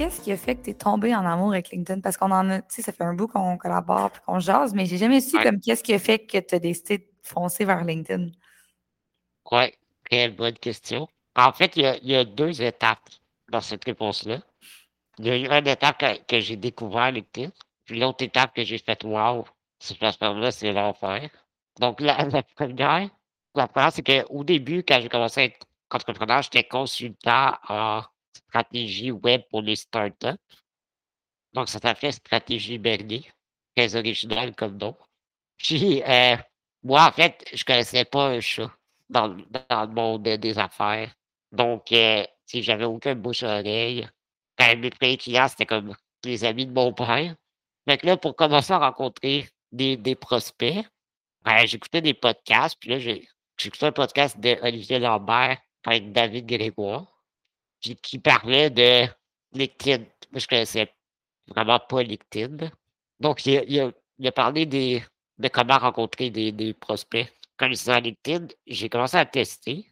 Qu'est-ce qui a fait que tu es tombé en amour avec LinkedIn? Parce qu'on en a, tu sais, ça fait un bout qu'on collabore et qu'on jase, mais j'ai jamais su comme qu'est-ce qui a fait que tu as décidé de foncer vers LinkedIn. Oui, quelle bonne question. En fait, il y, a, deux étapes dans cette réponse-là. Il y a eu une étape que, j'ai découvert LinkedIn, puis l'autre étape que j'ai faite, wow, cette plateforme-là, c'est l'enfer. Donc, la, première, la première, c'est qu'au début, quand j'ai commencé à être entrepreneur, j'étais consultant en stratégie web pour les startups. Donc, ça s'appelait Stratégie Bernier, très original comme nom. Puis, euh, moi, en fait, je connaissais pas un chat dans, le monde des affaires. Donc, euh, si j'avais aucun bouche-oreille. Quand mes premiers clients, c'était comme les amis de mon père. Fait que là, pour commencer à rencontrer des, des prospects, ben, j'écoutais des podcasts. Puis là, j'écoutais un podcast d'Olivier Lambert avec David Grégoire qui parlait de LinkedIn. Moi, je connaissais vraiment pas LinkedIn. Donc, il, a, parlé de comment rencontrer des, prospects. Connaissant LinkedIn, j'ai commencé à tester.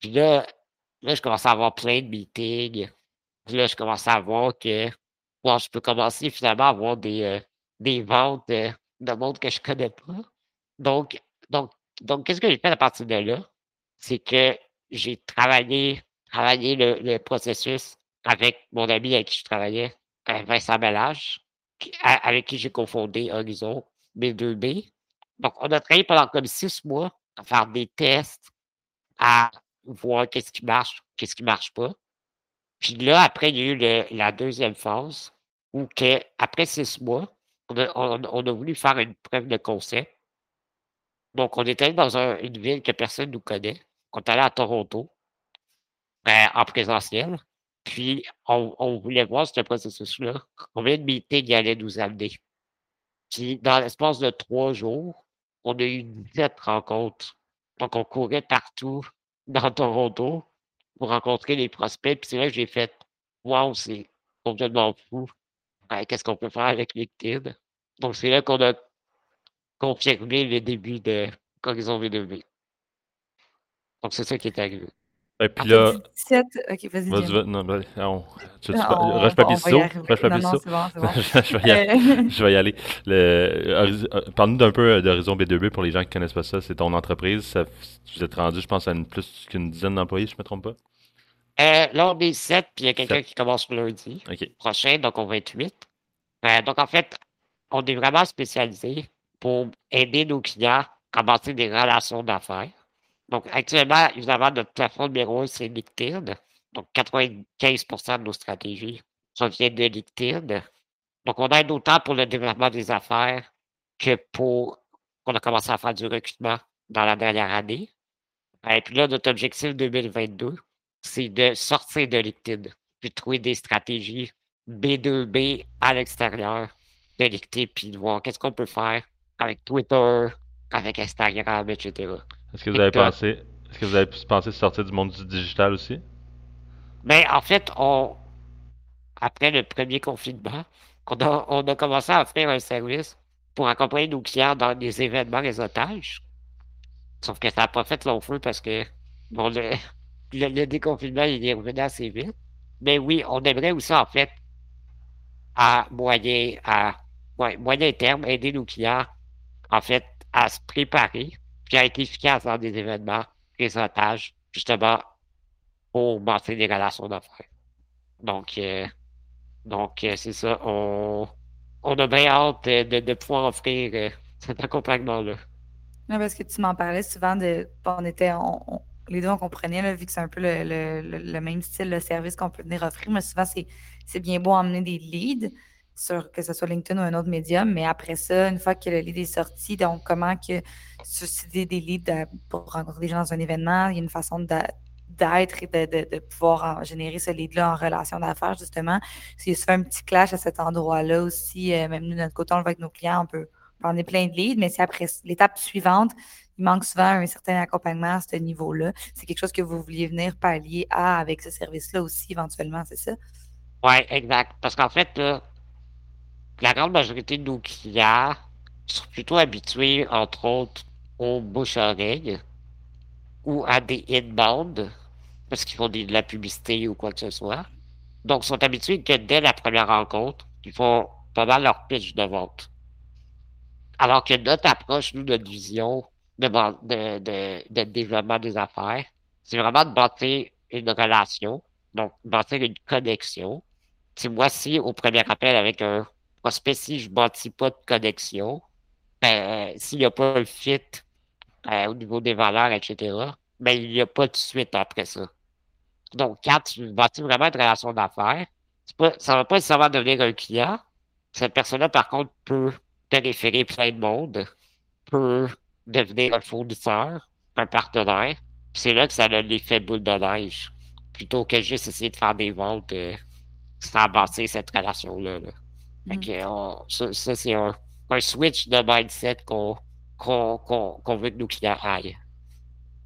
Puis là, là, je commençais à avoir plein de meetings. Puis là, je commençais à voir que je peux commencer finalement à avoir des, euh, des ventes de, de monde que je connais pas. Donc, donc, donc qu'est-ce que j'ai fait à partir de là? C'est que j'ai travaillé travailler le, processus avec mon ami avec qui je travaillais, euh, Vincent Bellage, avec qui j'ai confondé Horizon B2B. Donc, on a travaillé pendant comme six mois à faire des tests, à voir qu'est-ce qui marche, qu'est-ce qui marche pas. Puis là, après, il y a eu la deuxième phase où, après six mois, on a, voulu faire une preuve de concept. Donc, on était dans une ville que personne ne nous connaît. On est allé à Toronto. Ben, en présentiel. Puis, on, voulait voir ce processus-là, combien de meetings il allait nous amener. Puis, dans l'espace de trois jours, on a eu 17 rencontres. Donc, on courait partout dans Toronto pour rencontrer les prospects. Puis, c'est là que j'ai fait Wow, c'est complètement fou. Ben, qu'est-ce qu'on peut faire avec LinkedIn? Donc, c'est là qu'on a confirmé le début de Horizon V2V. Donc, c'est ça qui est arrivé. Et puis là. 17. Ok, vas-y. Vas non, ben, on... tu, tu, roche papier ciseaux. Roche papier ciseaux. je, vais y aller. je vais y aller. Le... Euh, parle-nous d'un peu d'Horizon B2B pour les gens qui ne connaissent pas ça. C'est ton entreprise. Ça... Vous êtes rendu, je pense, à une, plus qu'une dizaine d'employés, je ne me trompe pas. Euh, là, on est 7, puis il y a quelqu'un qui commence lundi prochain, donc on va être 8. Euh, donc, en fait, on est vraiment spécialisé pour aider nos clients à commencer des relations d'affaires. Donc, actuellement, évidemment, notre plafond numéro 1, c'est LinkedIn. Donc, 95% de nos stratégies proviennent de LinkedIn. Donc, on aide autant pour le développement des affaires que pour qu'on a commencé à faire du recrutement dans la dernière année. Et puis là, notre objectif 2022, c'est de sortir de LinkedIn, puis de trouver des stratégies B2B à l'extérieur de LinkedIn, puis de voir qu'est-ce qu'on peut faire avec Twitter, avec Instagram, etc. Est-ce que vous avez pensé, est-ce que vous avez pensé sortir du monde du digital aussi? Ben, en fait, on, après le premier confinement, on a, on a commencé à offrir un service pour accompagner nos clients dans des événements réseautage. Sauf que ça n'a pas fait long feu parce que bon, le, le, déconfinement il est revenu assez vite. Mais oui, on aimerait aussi, en fait, à moyen, à moyen terme, aider nos clients, en fait, à se préparer qui a été efficace dans des événements, réseautage, justement, pour bâtir des relations d'affaires. Donc, euh, donc euh, c'est ça. On, on a bien hâte de, pouvoir offrir euh, cet accompagnement-là. Oui, parce que tu m'en parlais souvent de. On était. On, les deux, on comprenait, là, vu que c'est un peu le, le, le, même style de service qu'on peut venir offrir, mais souvent, c'est bien beau emmener des leads sur que ce soit LinkedIn ou un autre médium, mais après ça, une fois que le lead est sorti, donc comment que susciter des leads pour rencontrer des gens dans un événement, il y a une façon d'être et de, pouvoir générer ce lead-là en relation d'affaires, justement. S'il se fait un petit clash à cet endroit-là aussi, euh, même nous, de notre côté, on le voit avec nos clients, on peut, est plein de leads, mais c'est après l'étape suivante, il manque souvent un certain accompagnement à ce niveau-là. C'est quelque chose que vous vouliez venir pallier à avec ce service-là aussi, éventuellement, c'est ça? Oui, exact. Parce qu'en fait, la grande majorité de nos clients sont plutôt habitués, entre autres, aux bouche-oreille ou à des inbound parce qu'ils font de la publicité ou quoi que ce soit. Donc, sont habitués que dès la première rencontre, ils font pas mal leur pitch de vente. Alors que notre approche, nous, notre vision de, de, développement des affaires, c'est vraiment de bâtir une relation, donc bâtir une connexion. C'est moi, si au premier appel avec un prospect, si je ne bâtis pas de connexion, ben, s'il n'y a pas un fit euh, au niveau des valeurs, etc., ben, il n'y a pas de suite après ça. Donc, quand tu bâtis vraiment une relation d'affaires, ça ne va pas nécessairement devenir un client. Cette personne-là, par contre, peut te référer plein de monde, peut devenir un fournisseur, un partenaire. C'est là que ça a l'effet boule de neige. Plutôt que juste essayer de faire des ventes euh, sans bâtir cette relation-là. Mm. ça, c'est un, switch de mindset qu'on veut que nos clients aillent.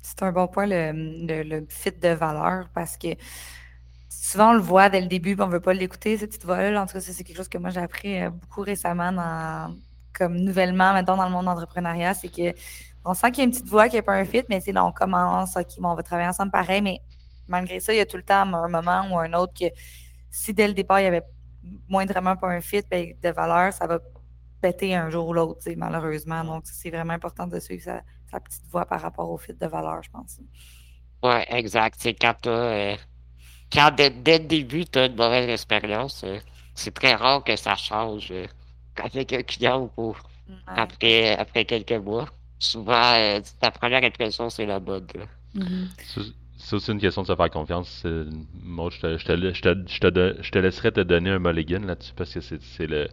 C'est un bon point, le, fit de valeur, parce que souvent on le voit dès le début, on ne veut pas l'écouter, cette petite voix-là. En tout cas, c'est quelque chose que moi j'ai appris euh, beaucoup récemment dans, comme nouvellement, maintenant dans le monde d'entrepreneuriat, c'est que on sent qu'il y a une petite voix qui n'est pas un fit, mais c'est là, on commence, OK, on va travailler ensemble pareil, mais malgré ça, il y a tout le temps un moment ou un autre que si dès le départ, il y avait moindrement pas un fit ben, de valeur, ça va péter un jour ou l'autre, malheureusement. Donc, c'est vraiment important de suivre sa, petite voix par rapport au fit de valeur, je pense. Oui, exact. C'est quand, euh, quand dès, le début, tu as une mauvaise expérience, euh, c'est très rare que ça change euh, avec un client ou après, après quelques mois. Souvent, ta première impression, c'est la bonne. Mm-hmm. C'est aussi une question de se faire confiance. Moi, je te, je, te, je, te, te, laisserai te donner un mulligan là-dessus parce que c'est le.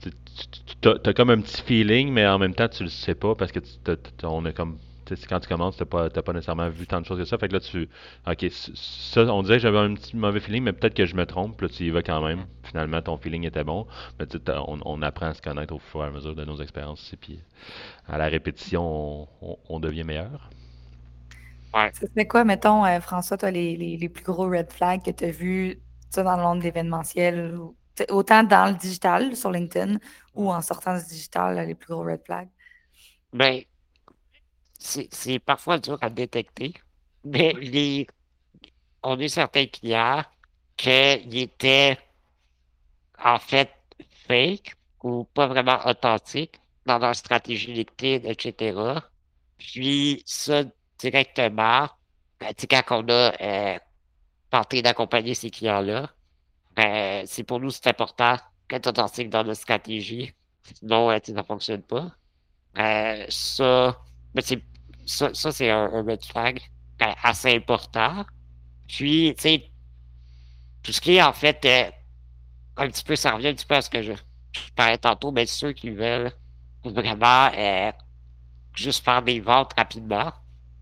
Tu as, comme un petit feeling, mais en même temps, tu le sais pas parce que tu, on a comme. Quand tu commences, tu pas, pas, nécessairement vu tant de choses que ça. Fait que là, tu. Ok, ça, on disait que j'avais un petit mauvais feeling, mais peut-être que je me trompe. Là, tu y vas quand même. Finalement, ton feeling était bon. Mais on, on, apprend à se connaître au fur et à mesure de nos expériences. Et puis, à la répétition, on, on devient meilleur. C'est quoi, mettons, euh, François, toi, les, les, plus gros red flags que tu as vus dans le monde de l'événementiel, autant dans le digital, sur LinkedIn, ou en sortant du digital, les plus gros red flags? Ben, c'est parfois dur à détecter, mais les, on a certains clients qui étaient en fait fake ou pas vraiment authentiques dans leur stratégie LinkedIn, etc. Puis ça, directement, ben, quand on a euh, tenté d'accompagner ces clients-là, ben, c'est pour nous, c'est important qu'être authentique dans notre stratégie. Sinon, euh, ça ne fonctionne pas. Euh, ça, ça, ça c'est un, red flag ben, assez important. Puis, tu sais, tout ce qui est en fait un petit peu, ça revient un petit peu à ce que je, parlais tantôt, mais ceux qui veulent vraiment juste faire des ventes rapidement,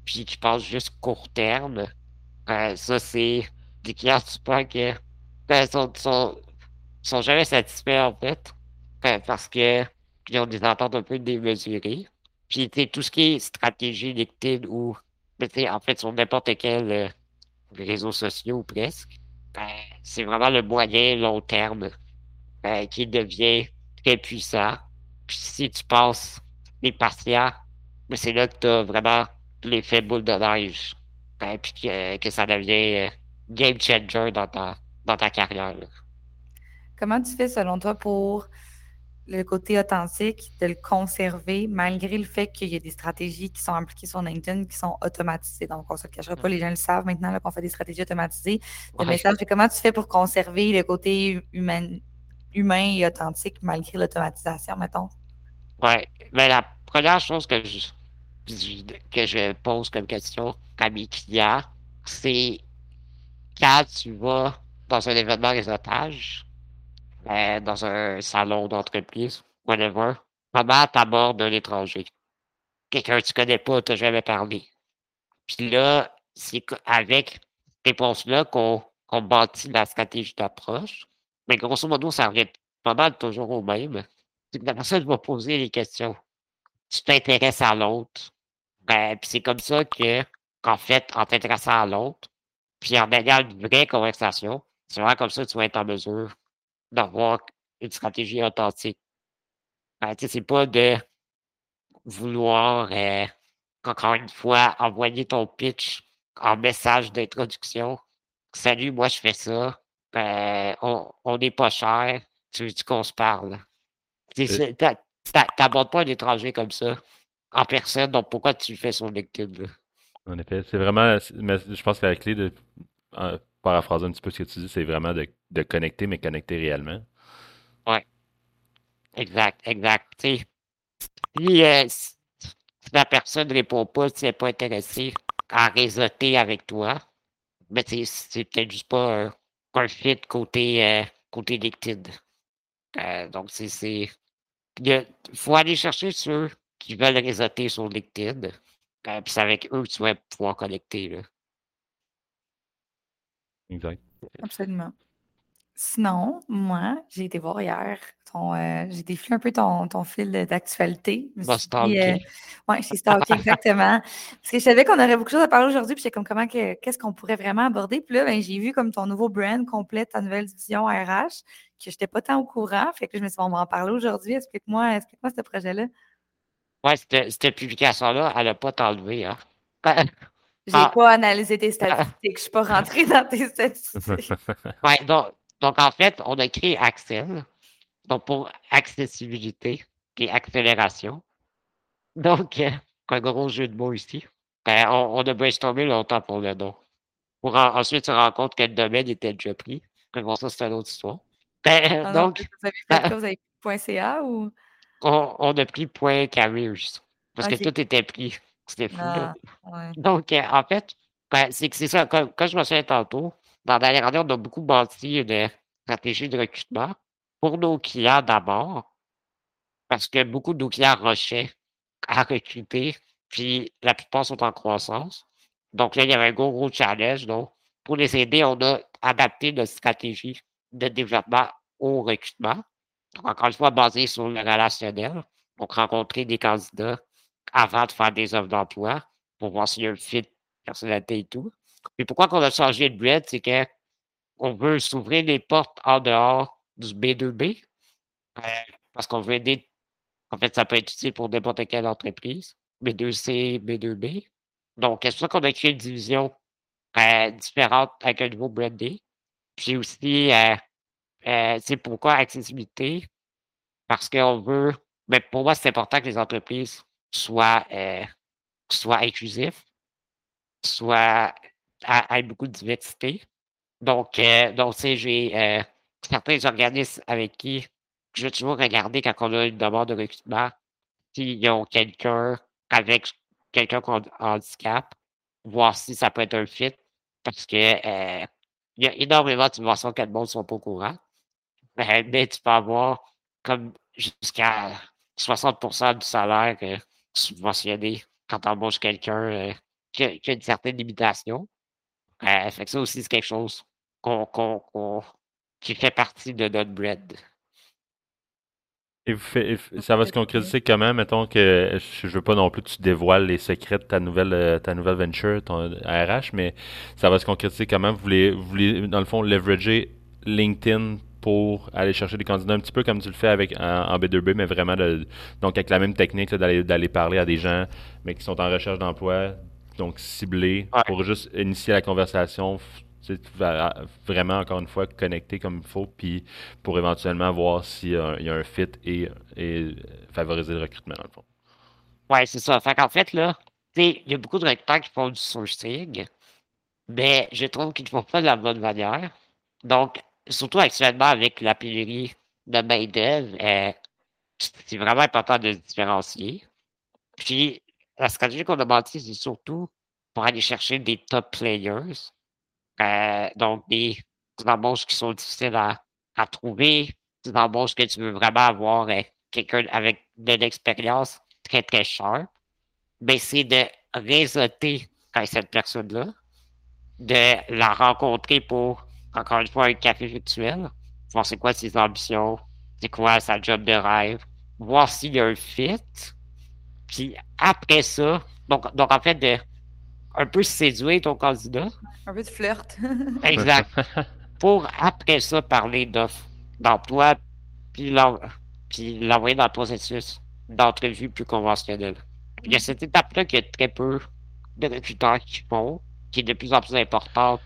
puis qui pensent juste court terme, euh, ça, c'est des clients super qui ben, sont, sont, sont, jamais satisfaits, en fait, euh, parce que ils ont des attentes un peu démesurées. Puis, tout ce qui est stratégie LinkedIn ou, ben, en fait, sur n'importe quel euh, réseau social ou presque, ben, c'est vraiment le moyen long terme qui devient très puissant. Puis, si tu passes les patients, ben, c'est là que tu as vraiment l'effet boule de neige. Ben, puis que, ça devient euh, game changer dans ta, dans ta carrière. Comment tu fais selon toi pour le côté authentique, de le conserver, malgré le fait qu'il y a des stratégies qui sont appliquées sur LinkedIn qui sont automatisées? Donc, on ne se cachera pas, les gens le savent maintenant qu'on fait des stratégies automatisées. comment tu fais pour conserver le côté humain, humain et authentique malgré l'automatisation, mettons? Oui. Mais la première chose que je, que je pose comme question à mes c'est quand tu vas dans un événement réseautage, euh, dans un salon d'entreprise, whatever, comment t'abordes un étranger? Quelqu'un que tu connais pas, tu jamais parlé. Puis là, c'est avec ces réponses-là qu'on bâtit la stratégie d'approche. Mais grosso modo, ça revient pas mal toujours au même. c'est que la personne va poser les questions. Tu t'intéresses à l'autre. Ben, puis c'est comme ça que, qu'en fait, en t'intéressant à l'autre, puis en ayant une vraie conversation, c'est vraiment comme ça que tu vas être en mesure d'avoir une stratégie authentique. Ben, tu sais, c'est pas de vouloir, euh, encore une fois, envoyer ton pitch en message d'introduction. Salut, moi je fais ça. Ben, on n'est pas cher. Tu veux qu'on se parle? Tu n'abordes pas un étranger comme ça en personne, donc pourquoi tu fais son LinkedIn? En effet, c'est vraiment, mais je pense que la clé de paraphraser un petit peu ce que tu dis, c'est vraiment de, de, connecter, mais connecter réellement. Ouais. Exact, exact. si, euh, si, la personne ne répond pas, si elle n'est pas intéressée à réseauter avec toi, mais ben, c'est peut-être juste pas un, fit côté, euh, côté LinkedIn. Euh, donc, c'est. Il faut aller chercher ceux qui veulent réseauter sur LinkedIn. Euh, puis c'est avec eux que tu vas pouvoir connecter. Là. Exact. Absolument. Sinon, moi, j'ai été voir hier ton. Euh, j'ai défilé un peu ton, ton fil d'actualité. Bah, euh, oui, j'ai stalké exactement. Parce que je savais qu'on aurait beaucoup de choses à parler aujourd'hui, puis j'étais comme comment qu'est-ce qu'on pourrait vraiment aborder? Puis là, ben, j'ai vu comme ton nouveau brand complète, ta nouvelle division RH, que je n'étais pas tant au courant. Fait que je me suis dit, on va en parler aujourd'hui. Explique-moi, explique-moi ce projet-là. Oui, cette, publication-là, elle n'a pas t'enlevé, hein? J'ai ah. pas analysé tes statistiques, je ne suis pas rentrée dans tes statistiques. oui, donc, donc, en fait, on a créé Axel, donc pour accessibilité et accélération. Donc, euh, un gros jeu de mots ici. Ben, on, on, a brainstormé longtemps pour le nom. Pour ensuite se rendre compte que le domaine était déjà pris. Mais bon, ça, c'est une autre histoire. Ben, ah donc, vous avez fait quoi? Vous avez pris .ca ou? On, on, a pris .careers. Parce que tout était pris. C'était fou. Ah, donc, euh, en fait, ben, c'est que c'est ça. Comme, quand je me souviens tantôt, dans la dernière on a beaucoup bâti une stratégie de recrutement pour nos clients d'abord, parce que beaucoup de nos clients rushaient à recruter, puis la plupart sont en croissance. Donc là, il y avait un gros, gros challenge. Donc, pour les aider, on a adapté notre stratégie de développement au recrutement. Donc, encore une fois, basé sur le relationnel. Donc, rencontrer des candidats avant de faire des offres d'emploi pour voir s'il y a un fit, personnalité et tout. Et pourquoi qu'on a changé de bread, c'est qu'on veut s'ouvrir les portes en dehors du B2B. Euh, parce qu'on veut aider. En fait, ça peut être utile pour n'importe quelle entreprise. B2C, B2B. Donc, c'est ça qu'on a créé une division euh, différente avec un nouveau branding. Puis aussi, euh, c'est pourquoi accessibilité? Parce qu'on veut. Mais ben, pour moi, c'est important que les entreprises soient, soient inclusives, soient a, beaucoup de diversité. Donc, euh, j'ai euh, certains organismes avec qui je vais toujours regarder quand on a une demande de recrutement s'ils ont quelqu'un avec quelqu'un qui a un handicap, voir si ça peut être un fit. Parce que euh, il y a énormément de subventions que le monde ne sont pas au courant. Mais, tu peux avoir comme jusqu'à 60% du salaire subventionné quand tu embauches quelqu'un qui, a une certaine limitation. Euh, fait que ça aussi, c'est quelque chose qui fait partie de notre bread. Et, ça va se concrétiser comment, mettons que je veux pas non plus que tu dévoiles les secrets de ta nouvelle euh, ta nouvelle venture, ton RH, mais ça va se concrétiser comment? Vous voulez, vous voulez dans le fond, leverager LinkedIn pour aller chercher des candidats un petit peu comme tu le fais avec en, B2B, mais vraiment donc avec la même technique d'aller parler à des gens mais qui sont en recherche d'emploi, donc ciblé pour juste initier la conversation, vraiment, encore une fois, connecter comme il faut, puis pour éventuellement voir s'il y, a un fit et, favoriser le recrutement, dans le fond. Oui, c'est ça. Fait qu'en fait, là, il y a beaucoup de recruteurs qui font du sourcing, mais je trouve qu'ils ne font pas de la bonne manière. Donc, surtout actuellement avec la pénurie de main-d'œuvre, euh, c'est vraiment important de se différencier. Puis, la stratégie qu'on a bâtie, c'est surtout pour aller chercher des top players. Euh, donc, des, embauches qui sont difficiles à, trouver, des embauches que tu veux vraiment avoir euh, quelqu'un avec de l'expérience très, très cher. Mais c'est de réseauter avec cette personne-là, de la rencontrer pour, encore une fois, un café virtuel, voir c'est quoi ses ambitions, c'est quoi sa job de rêve, voir s'il y a un fit. Puis après ça, donc, donc en fait, de un peu séduire ton candidat. Un peu de flirt. exact. Pour après ça parler d'offres d'emploi, puis l'envoyer dans le processus d'entrevue plus conventionnel. Il y a cette étape-là qu'il y a très peu de recruteurs qui font, qui est de plus en plus importante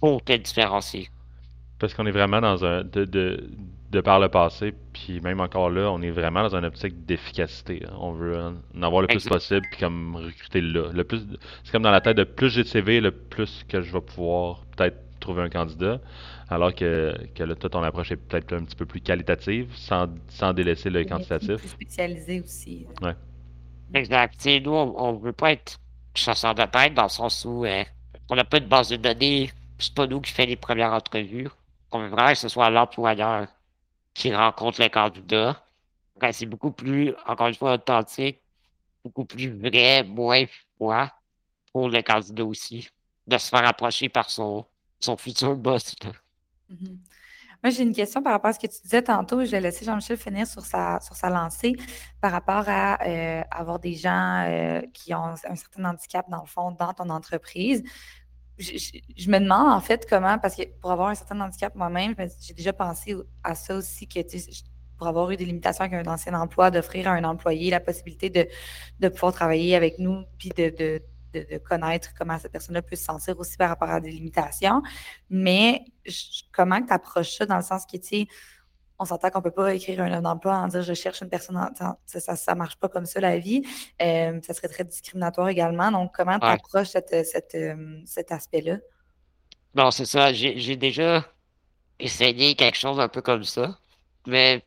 pour te différencier. Parce qu'on est vraiment dans un. De, de, de, par le passé, puis même encore là, on est vraiment dans une optique d'efficacité. On veut en avoir le plus possible, puis comme recruter là. Le plus, c'est comme dans la tête de plus j'ai de CV, le plus que je vais pouvoir peut-être trouver un candidat. Alors que, que là, toi, ton approche est peut-être un petit peu plus qualitative, sans, sans délaisser le quantitatif. Plus spécialisé aussi. Ouais. Exact. nous, on ne veut pas être chasseur de tête dans le sens où euh, on n'a pas de base de données, c'est pas nous qui fait les premières entrevues. On veut vraiment que ce soit l'employeur qui rencontre les candidats. c'est beaucoup plus, encore une fois, authentique, beaucoup plus vrai, moins froid pour le candidat aussi, de se faire approcher par son, son futur boss. Mm-hmm. Moi, j'ai une question par rapport à ce que tu disais tantôt. Je vais laisser Jean-Michel finir sur sa, sur sa lancée par rapport à euh, avoir des gens euh, qui ont un certain handicap, dans le fond, dans ton entreprise. Je, me demande, en fait, comment, parce que pour avoir un certain handicap moi-même, j'ai déjà pensé à ça aussi, que pour avoir eu des limitations avec un ancien emploi, d'offrir à un employé la possibilité de, de pouvoir travailler avec nous, puis de de, connaître comment cette personne-là peut se sentir aussi par rapport à des limitations. Mais comment tu approches ça dans le sens que, tu sais, on s'entend qu'on ne peut pas écrire un d'emploi en dire je cherche une personne. ça ne marche pas comme ça, la vie. Euh, ça serait très discriminatoire également. Donc, comment tu approches euh, cet aspect-là? Bon, c'est ça. J'ai déjà essayé quelque chose un peu comme ça. Mais,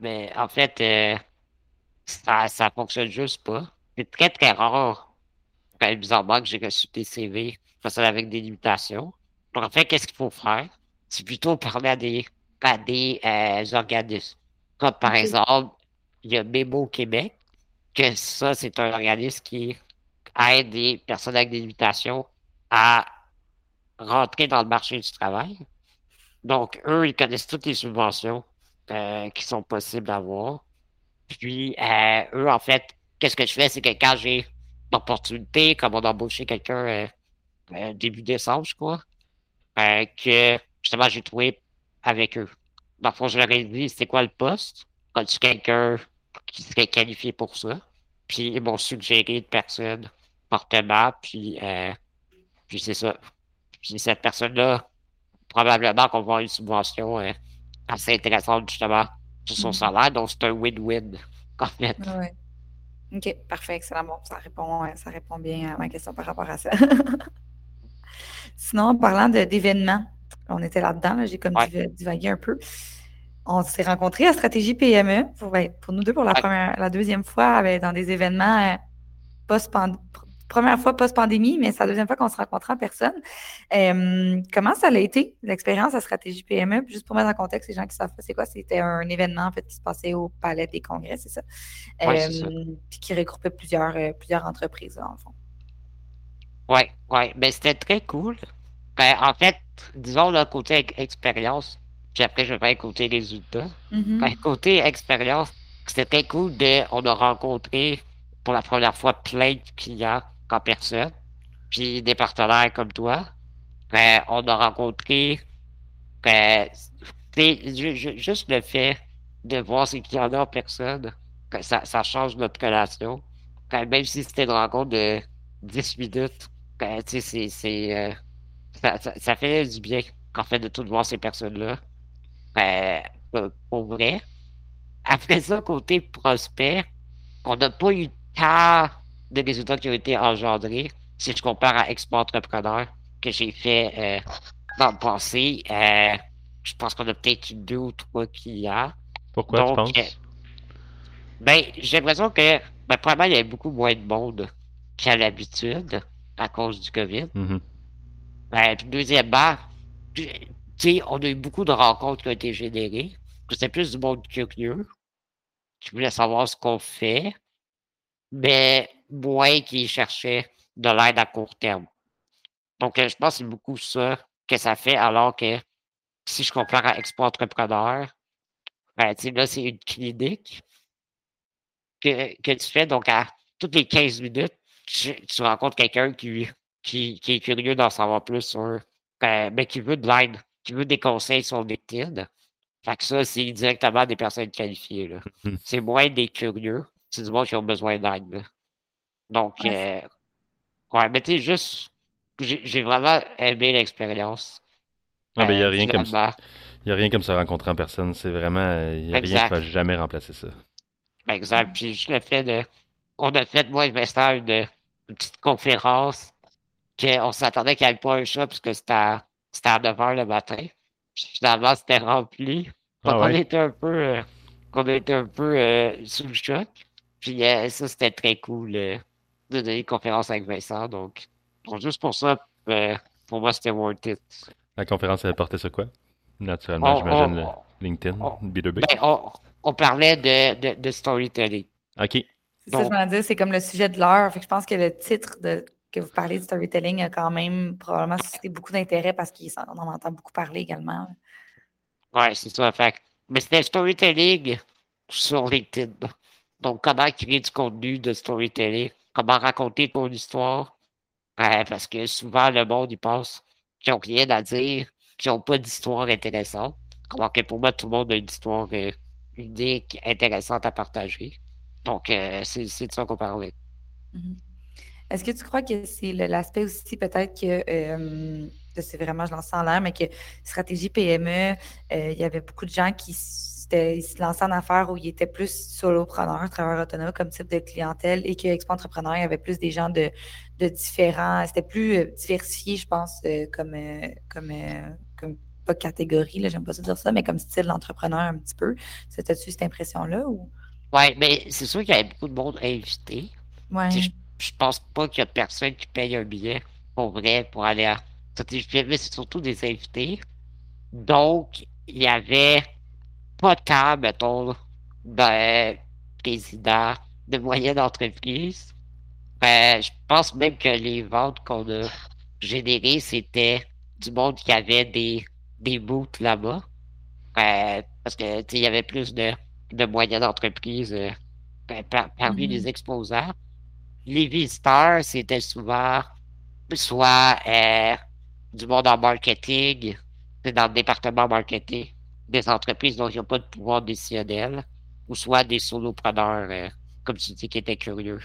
mais en fait, euh, ça ne fonctionne juste pas. C'est très, très rare bizarrement que j'ai reçu des CV avec des limitations. Donc, en fait, qu'est-ce qu'il faut faire? C'est plutôt parler à des, à des euh, organismes. Comme par exemple, il y a Mémo Québec, que ça, c'est un organisme qui aide des personnes avec des limitations à rentrer dans le marché du travail. Donc, eux, ils connaissent toutes les subventions euh, qui sont possibles d'avoir. Puis, euh, eux, en fait, qu'est-ce que je fais, c'est que quand j'ai d'opportunité, comme on a embauché quelqu'un euh, début décembre, je crois, que justement j'ai trouvé avec eux. Dans le fond, je leur ai dit c'était quoi le poste, quand tu quelqu'un qui serait qualifié pour ça? Puis ils m'ont suggéré une personne fortement, puis, puis c'est ça. Puis cette personne-là, probablement qu'on va avoir une subvention assez intéressante justement sur son mm-hmm. salaire, donc c'est un win-win en fait. OK, parfait, excellent. Bon, ça répond, ça répond bien à ma question par rapport à ça. Sinon, en parlant d'événements, on était là-dedans, j'ai comme divagué un peu. On s'est rencontrés à Stratégie PME, pour, ben, pour nous deux, pour la, première, la deuxième fois, dans des événements euh, post première fois post-pandémie, mais c'est la deuxième fois qu'on se rencontre en personne. comment ça a été, l'expérience à Stratégie PME? Juste pour mettre en contexte les gens qui savent pas c'est quoi, c'était un événement en fait qui se passait au Palais des Congrès, c'est ça? Puis qui regroupait plusieurs, euh, plusieurs entreprises, en fond. Oui, oui. Ben, c'était très cool. Ben, en fait, disons le côté expérience, puis après je vais côté résultats. Mm-hmm. Ben, côté expérience, c'était cool de, on a rencontré pour la première fois plein de clients en personne, puis des partenaires comme toi. Ben, on a rencontré ben, juste le fait de voir ces clients-là en personne, ben, ça, ça change notre relation. Ben, même si c'était une rencontre de 10 minutes, ben, c'est, euh, ça, ça, fait du bien qu'en fait de tout voir ces personnes-là. Ben, pour vrai. Après ça, côté prospect, on n'a pas eu tant de résultats qui ont été engendrés si je compare à Expo Entrepreneur que j'ai fait euh, dans le passé. Euh, je pense qu'on a peut-être deux ou trois clients. Pourquoi tu penses? Euh, ben, j'ai l'impression que, ben, probablement, il y avait beaucoup moins de monde qu'à l'habitude à cause du COVID. Mm-hmm. Ben, puis deuxièmement, tu on a eu beaucoup de rencontres qui ont été générées. C'était plus du monde curieux qui voulait savoir ce qu'on fait mais moins qui cherchait de l'aide à court terme. Donc, euh, je pense que c'est beaucoup ça que ça fait, alors que si je compare à Expo Entrepreneur, ben, là, c'est une clinique. que, que, tu fais. Donc, à toutes les 15 minutes, tu, rencontres quelqu'un qui, qui, qui, est curieux d'en savoir plus sur, mais ben, qui veut de l'aide, qui veut des conseils sur LinkedIn. Fait que ça, c'est directement des personnes qualifiées. Mmh c'est moins des curieux. C'est du monde qui ont besoin d'aide. Donc, ouais, euh, mais tu juste, j'ai vraiment aimé l'expérience. Ah, ben, il n'y a rien comme ça. Il n'y a rien comme se rencontrer en personne. C'est vraiment. Il n'y a rien qui va jamais remplacer ça. Exact. Puis juste le fait de. On a fait, moi et Vincent, une, petite conférence qu'on s'attendait qu'il n'y ait pas un chat parce que c'était à, à 9 h le matin. finalement, c'était rempli. Ah on était un peu. Euh, on était un peu euh, sous le choc. Puis euh, ça, c'était très cool de donner une conférence avec Vincent. Donc, juste pour ça, pour moi, c'était worth it. La conférence, elle portait sur quoi? Naturellement, j'imagine LinkedIn, B2B. Ben, on, parlait de, de, storytelling. OK. C'est ça, je c'est comme le sujet de l'heure. Je pense que le titre de, que vous parlez de storytelling a quand même probablement suscité beaucoup d'intérêt parce qu'on en entend beaucoup parler également. Oui, c'est ça. Fait. Mais c'était storytelling sur LinkedIn. Donc, comment créer du contenu de storytelling? Comment raconter ton histoire? parce que souvent, le monde, il pense qu'ils n'ont rien à dire, qu'ils n'ont pas d'histoire intéressante. Alors que pour moi, tout le monde a une histoire euh, unique, intéressante à partager. Donc, euh, c'est de ça qu'on parlait. Mm-hmm. Est-ce que tu crois que c'est l'aspect aussi peut-être que euh, c'est vraiment, je lance en l'air, mais que stratégie PME, il y avait beaucoup de gens qui ils se lançaient en affaires où ils étaient plus solopreneurs, travailleurs autonomes comme type de clientèle et que Expo Entrepreneur, il y avait plus des gens de, de différents, c'était plus diversifié, je pense, comme, comme, comme pas catégorie, j'aime pas ça dire ça, mais comme style d'entrepreneur un petit peu. C'était-tu cette impression-là? Ou... Oui, mais c'est sûr qu'il y avait beaucoup de monde invité. Ouais. Je, pense pas qu'il y a personne qui paye un billet pour vrai pour aller à. Mais c'est surtout des invités. Donc, il y avait pas tant, mettons, de président de moyenne entreprise. Ben, je pense même que les ventes qu'on a générées, c'était du monde qui avait des des boots là-bas. Euh, parce que il y avait plus de, de moyens d'entreprise euh, parmi les mm-hmm. exposants. Les visiteurs, c'était souvent soit euh, du monde en marketing, dans le département marketing des entreprises dont il n'y a pas de pouvoir décisionnel, ou soit des solopreneurs, comme tu dis, qui étaient curieux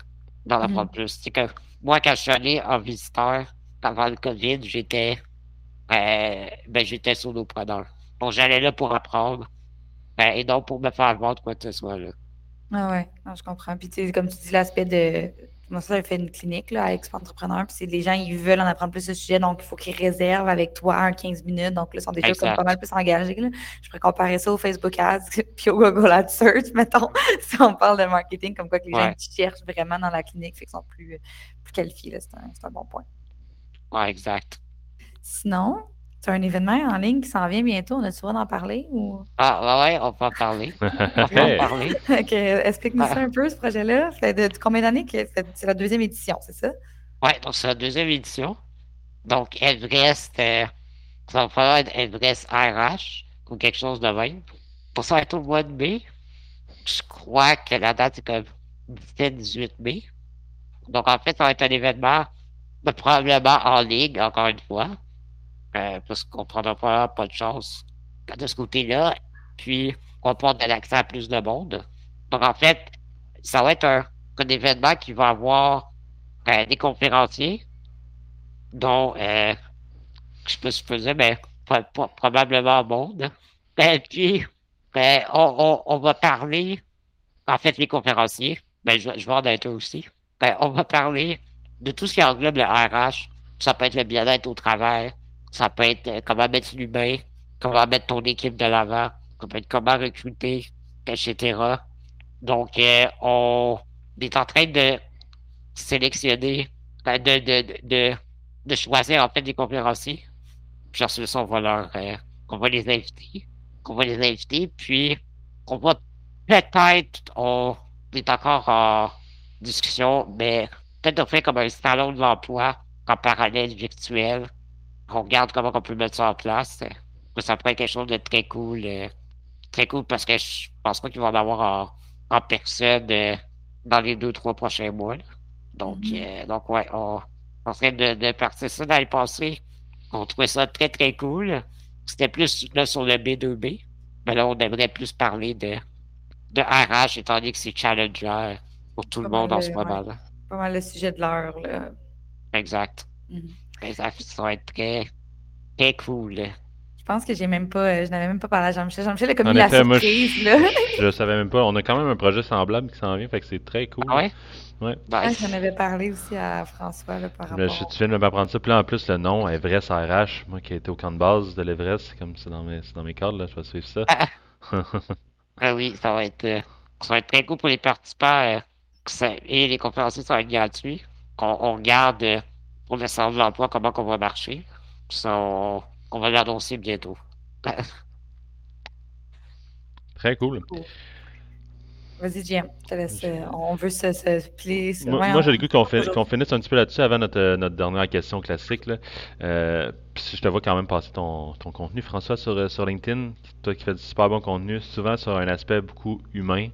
d'en apprendre mm-hmm. plus. Que moi, quand je suis allé en visiteur avant le COVID, j'étais euh, ben, j'étais solopreneur. Donc, j'allais là pour apprendre ben, et donc pour me faire vendre quoi que ce soit. Là. Ah ouais, je comprends. Puis, tu sais, comme tu dis, l'aspect de. Moi, ça, j'ai fait une clinique là, avec Entrepreneur. Puis, les gens, ils veulent en apprendre plus sur ce sujet. Donc, il faut qu'ils réservent avec toi un 15 minutes. Donc, là, ils sont déjà comme pas mal plus engagés. Là. Je pourrais comparer ça au Facebook Ads puis au Google Ads Search, mettons, si on parle de marketing, comme quoi que les gens qui cherchent vraiment dans la clinique, fait qu'ils sont plus, plus qualifiés. C'est un, un bon point. Ouais, exact. Sinon, tu as un événement en ligne qui s'en vient bientôt. On a-tu droit d'en parler? Ou... Ah, ouais, on peut en parler. on peut en parler. Explique-nous ça un peu, ce projet-là. Ça fait de, combien d'années que c'est la deuxième édition, c'est ça? Oui, donc c'est la deuxième édition. Donc, Everest, euh, ça va falloir être Everest RH ou quelque chose de même. Pour ça, être au mois de mai, je crois que la date est comme 17-18 mai. Donc, en fait, ça va être un événement probablement en ligne, encore une fois. Euh, parce qu'on prendra pas, pas de chance de ce côté-là. Puis, on va de l'accès à plus de monde. Donc, en fait, ça va être un, événement qui va avoir euh, des conférenciers, dont, euh, je peux supposer, mais probablement monde. Et puis, ben, on, on, va parler, en fait, les conférenciers, ben, je, je vais en être aussi. Ben, on va parler de tout ce qui englobe le RH. Ça peut être le bien-être au travail, ça peut être euh, comment mettre l'humain, comment mettre ton équipe de l'avant, comment recruter, etc. Donc, euh, on est en train de sélectionner, ben, de, de, de, de, choisir en fait des conférenciers. Puis ensuite, on va leur, euh, on va les inviter, qu'on va les inviter, puis on va peut-être, on est encore en discussion, mais peut-être offrir comme un salon de l'emploi en parallèle virtuel on regarde comment on peut mettre ça en place. Ça pourrait être quelque chose de très cool. Euh, très cool parce que je pense pas qu'ils vont en avoir en, personne euh, dans les deux, trois prochains mois. Donc, mm-hmm. donc ouais, on, on serait de, de partir ça dans le passé. On trouvait ça très, très cool. C'était plus là sur le B2B. Mais là, on aimerait plus parler de, de RH, étant donné que c'est challenger pour tout le monde en ce moment-là. Pas mal le sujet de l'heure, Exact. Mm-hmm. Exact. Ça va être très, très cool. Je pense que j'ai même pas, euh, je n'avais même pas parlé à Jean-Michel. Jean-Michel a commis la surprise, là. je, savais même pas. On a quand même un projet semblable qui s'en vient, fait que c'est très cool. Ah ouais? Ouais. Ah, j'en avais parlé aussi à François là, par rapport. Je, tu viens de m'apprendre ça. Puis là, en plus, le nom, Everest RH, moi qui ai été au camp de base de l'Everest, c'est comme c'est dans mes, dans mes cadres, là, je vais suivre ça. Ah, ah oui, ça va être, euh, ça va être très cool pour les participants. Euh, et les conférenciers, ça va être gratuit. On, on garde euh, pour le centre de l'emploi comment on va marcher. Ça, on, on va l'annoncer bientôt. très cool. Vas-y, Jim, euh, on veut se, se plier. Moi, j'ai le goût qu'on finisse un petit peu là-dessus avant notre, euh, notre, dernière question classique. Là. Euh, je te vois quand même passer ton, ton contenu, François, sur, sur LinkedIn. Toi qui fais du super bon contenu, souvent sur un aspect beaucoup humain.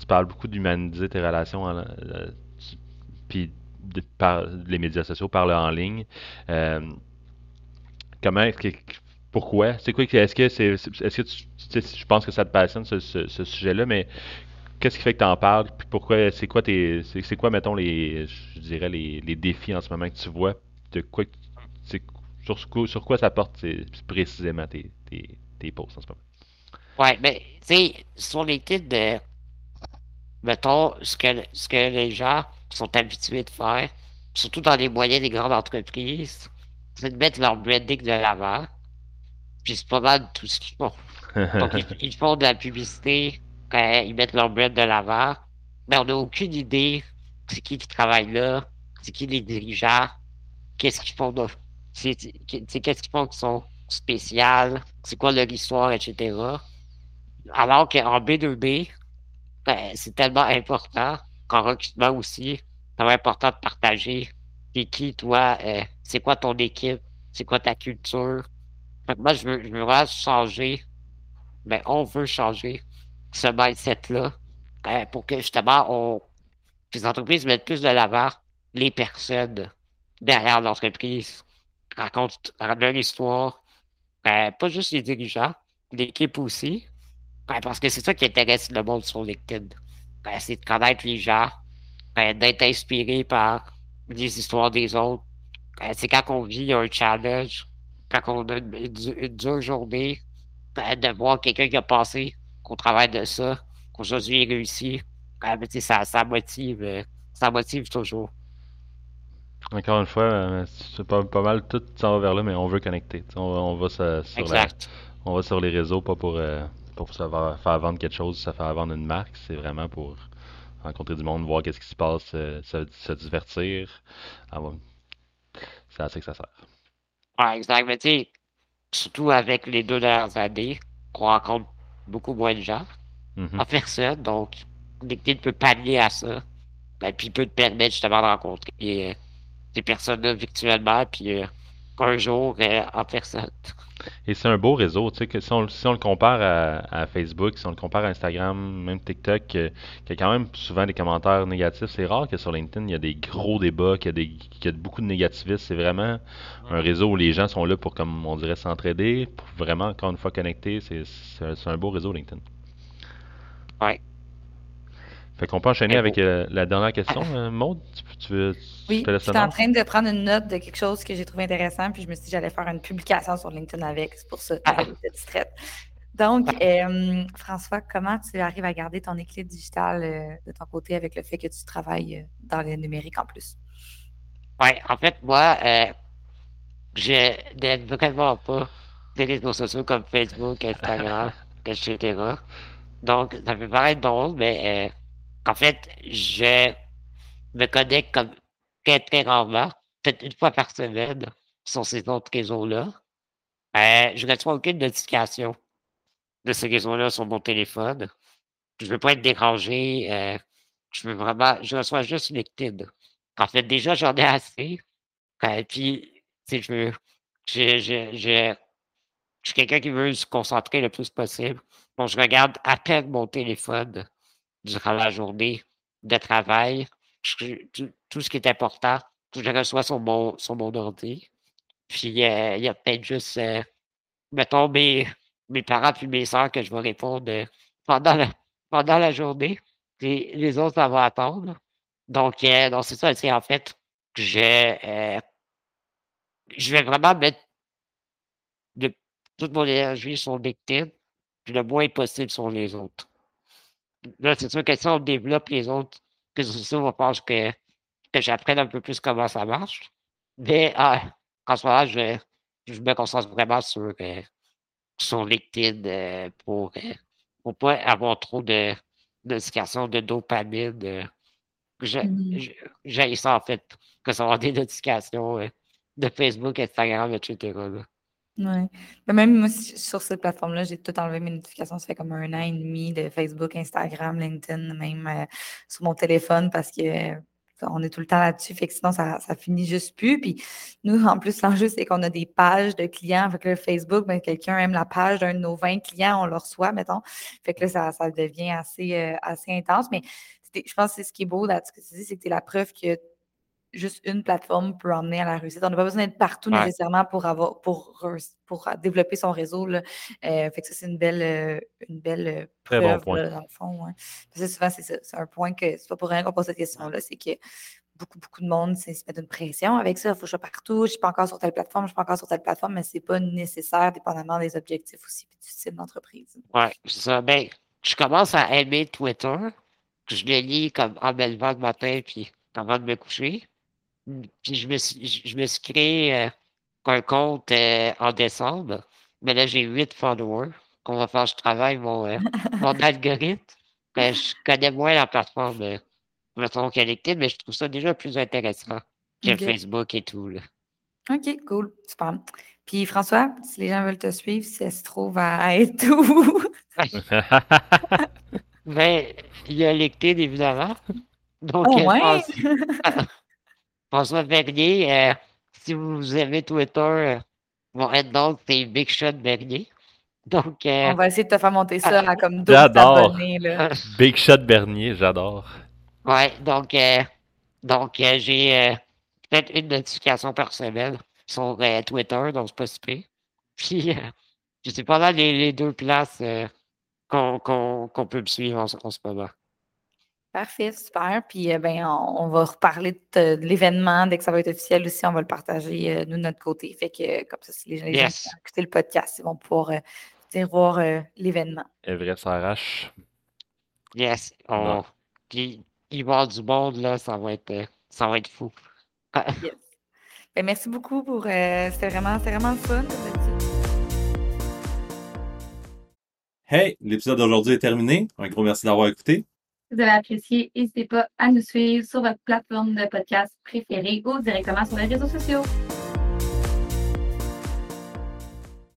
Tu parles beaucoup d'humaniser tes relations, puis par les médias sociaux, parler en ligne. comment, pourquoi? C'est quoi, est-ce que c'est, est-ce que tu, je pense que ça te passionne ce, sujet-là, mais qu'est-ce qui fait que tu en parles? Puis pourquoi, c'est quoi tes, c'est, quoi, mettons, les, je dirais, les, défis en ce moment que tu vois? De quoi, sur, sur quoi ça porte précisément tes, tes, posts en ce moment? Ouais, mais, tu sais, sur les titres de, mettons, ce que, ce que les gens sont habitués de faire, surtout dans les moyens des grandes entreprises, c'est de mettre leur branding de l'avant. Puis c'est pas mal tout ce qu'ils font. Donc, ils, font de la publicité ils mettent leur brand de l'avant, mais on n'a aucune idée c'est qui qui travaille là, c'est qui les dirigeants, qu'est-ce qu'ils font de, c'est, qu'est-ce qu'ils font qui sont spéciales, c'est quoi leur histoire, etc. Alors qu'en B2B, ben, c'est tellement important, qu'en recrutement aussi, c'est important de partager. T'es qui, toi, euh, c'est quoi ton équipe, c'est quoi ta culture? moi, je veux, je veux vraiment changer. Mais ben, on veut changer ce mindset-là euh, pour que justement on, les entreprises mettent plus de l'avant les personnes derrière l'entreprise, racontent leur histoire, euh, pas juste les dirigeants, l'équipe aussi, parce que c'est ça qui intéresse le monde sur LinkedIn. C'est de connaître les gens, d'être inspiré par les histoires des autres. c'est quand on vit un challenge, quand on a une, dure journée, de voir quelqu'un qui a passé qu'on travaille de ça, qu'aujourd'hui il réussit. Ah, ça, ça, motive, euh, ça motive toujours. Encore une fois, euh, c'est pas, pas, mal tout s'en va vers là, mais on veut connecter. On, on va sur, on va sur les réseaux, pas pour, euh, pour faire, faire, vendre quelque chose, ça faire vendre une marque. C'est vraiment pour rencontrer du monde, voir qu'est-ce qui se passe, se, divertir. Ah, c'est assez que ça sert. Ouais, exact. Mais tu sais, surtout avec les deux dernières années, qu'on rencontre beaucoup moins de gens mm-hmm. en personne. Donc, LinkedIn peut pallier à ça. Ben, puis il peut te permettre justement de rencontrer euh, des personnes-là virtuellement, puis euh, un jour euh, en personne. Et c'est un beau réseau, tu sais, que si on, si on le compare à, Facebook, si on le compare à Instagram, même TikTok, qui a quand même souvent des commentaires négatifs, c'est rare que sur LinkedIn, il y a des gros débats, qu'il y a, des, qu'il y a beaucoup de négativisme. C'est vraiment un réseau où les gens sont là pour, comme on dirait, s'entraider, pour vraiment, encore une fois, connecter. C'est, c'est un beau réseau, LinkedIn. Ouais. Fait qu'on peut enchaîner avec euh, la dernière question, euh, Maude. Tu, veux, oui, je suis en train de prendre une note de quelque chose que j'ai trouvé intéressant, puis je me suis dit que j'allais faire une publication sur LinkedIn avec. C'est pour ça que ah. j'étais distraite. Donc, euh, François, comment tu arrives à garder ton équilibre digital de ton côté avec le fait que tu travailles dans le numérique en plus? Oui, en fait, moi, je n'aime vraiment pas les réseaux sociaux comme Facebook, Instagram, etc. Donc, ça peut paraître drôle, mais en fait, je me connecte comme très, très rarement, peut-être une fois par semaine, sur ces autres réseaux-là. Euh, je ne reçois aucune notification de ces réseaux-là sur mon téléphone. Je ne veux pas être dérangé. Euh, je veux vraiment. Je reçois juste LinkedIn. En fait, déjà, j'en ai assez. Euh, puis, sais, je veux. Je, je, je, je suis quelqu'un qui veut se concentrer le plus possible. Bon, je regarde à peine mon téléphone durant la journée de travail, tout, ce qui est important, je le reçois sur mon, sur mon ordi. Puis euh, il y a peut-être juste, euh, mettons, mes, mes parents puis mes soeurs que je vais répondre pendant la, pendant la journée. Les, autres, ça va attendre. Donc, donc c'est ça, c'est en fait, je, je vais vraiment mettre toute mon énergie sur LinkedIn, puis le moins possible sur les autres. Là, c'est sûr que si on développe les autres réseaux sociaux, on pense que, que j'apprenne un peu plus comment ça marche. Mais ah, en ce moment, je, je me concentre vraiment sur, euh, sur LinkedIn euh, pour ne pas avoir trop de notifications de dopamine. Euh. Mmh j'ai ça en fait, que ça va des notifications de Facebook, Instagram, etc. Oui. même moi, sur cette plateforme-là, j'ai tout enlevé mes notifications. Ça fait comme un an et demi de Facebook, Instagram, LinkedIn, même euh, sur mon téléphone parce que on est tout le temps là-dessus. Fait que sinon, ça, ça finit juste plus. Puis nous, en plus, l'enjeu, c'est qu'on a des pages de clients. Avec le Facebook, ben, quelqu'un aime la page d'un de nos 20 clients, on le reçoit, mettons. Fait que là, ça, ça devient assez, euh, assez intense. Mais je pense que c'est ce qui est beau ce que tu dis, c'est que tu es la preuve que juste une plateforme peut emmener à la réussite. On n'a pas besoin d'être partout nécessairement pour avoir pour, pour développer son réseau. Là. Euh, fait que ça, c'est une belle, euh, une belle preuve, Très bon point. dans le fond. Parce que souvent, c'est un point que c'est pas pour rien qu'on pose cette question-là, c'est que beaucoup, beaucoup de monde se met une pression avec ça. Il faut que je sois partout, je ne suis pas encore sur telle plateforme, je ne suis pas encore sur telle plateforme, mais ce n'est pas nécessaire, dépendamment des objectifs aussi du style d'entreprise. Oui, c'est ça. Ben, je commence à aimer Twitter. Je le lis comme en me levant le matin puis avant de me coucher. Puis je me suis, je me suis créé euh, un compte euh, en décembre. Mais là, j'ai 8 followers. Qu'on va faire, je travaille mon, euh, mon algorithme. Ben, je connais moins la plateforme mettons LinkedIn, mais je trouve ça déjà plus intéressant que Facebook et tout. Là. OK, cool. Super. Puis François, si les gens veulent te suivre, si elle se trouve à être où? ben, il y a LinkedIn, évidemment. Donc, oh, ouais. François Bernier, euh, si vous avez Twitter, euh, mon donc c'est Big Shot Bernier. Donc, euh, On va essayer de te faire monter ça à comme 12 abonnés. Là. Big Shot Bernier, j'adore. Ouais, donc, donc j'ai peut-être une notification par semaine sur Twitter, donc c'est pas super. Puis, je sais pas là les, les deux places qu'on peut me suivre en, en ce moment. Parfait, super. Puis euh, ben, on, va reparler de, l'événement dès que ça va être officiel aussi. On va le partager, euh, nous, de notre côté. Fait que comme ça, si les gens, qui ont écouté le podcast, ils vont pouvoir euh, voir l'événement. Everest RH. Yes. On... il va y avoir du monde, là, ça va être, ça va être fou. yes. ben, merci beaucoup pour. c'était vraiment, vraiment fun. Hey, l'épisode d'aujourd'hui est terminé. Un gros merci d'avoir écouté vous avez apprécié, n'hésitez pas à nous suivre sur votre plateforme de podcast préférée ou directement sur les réseaux sociaux.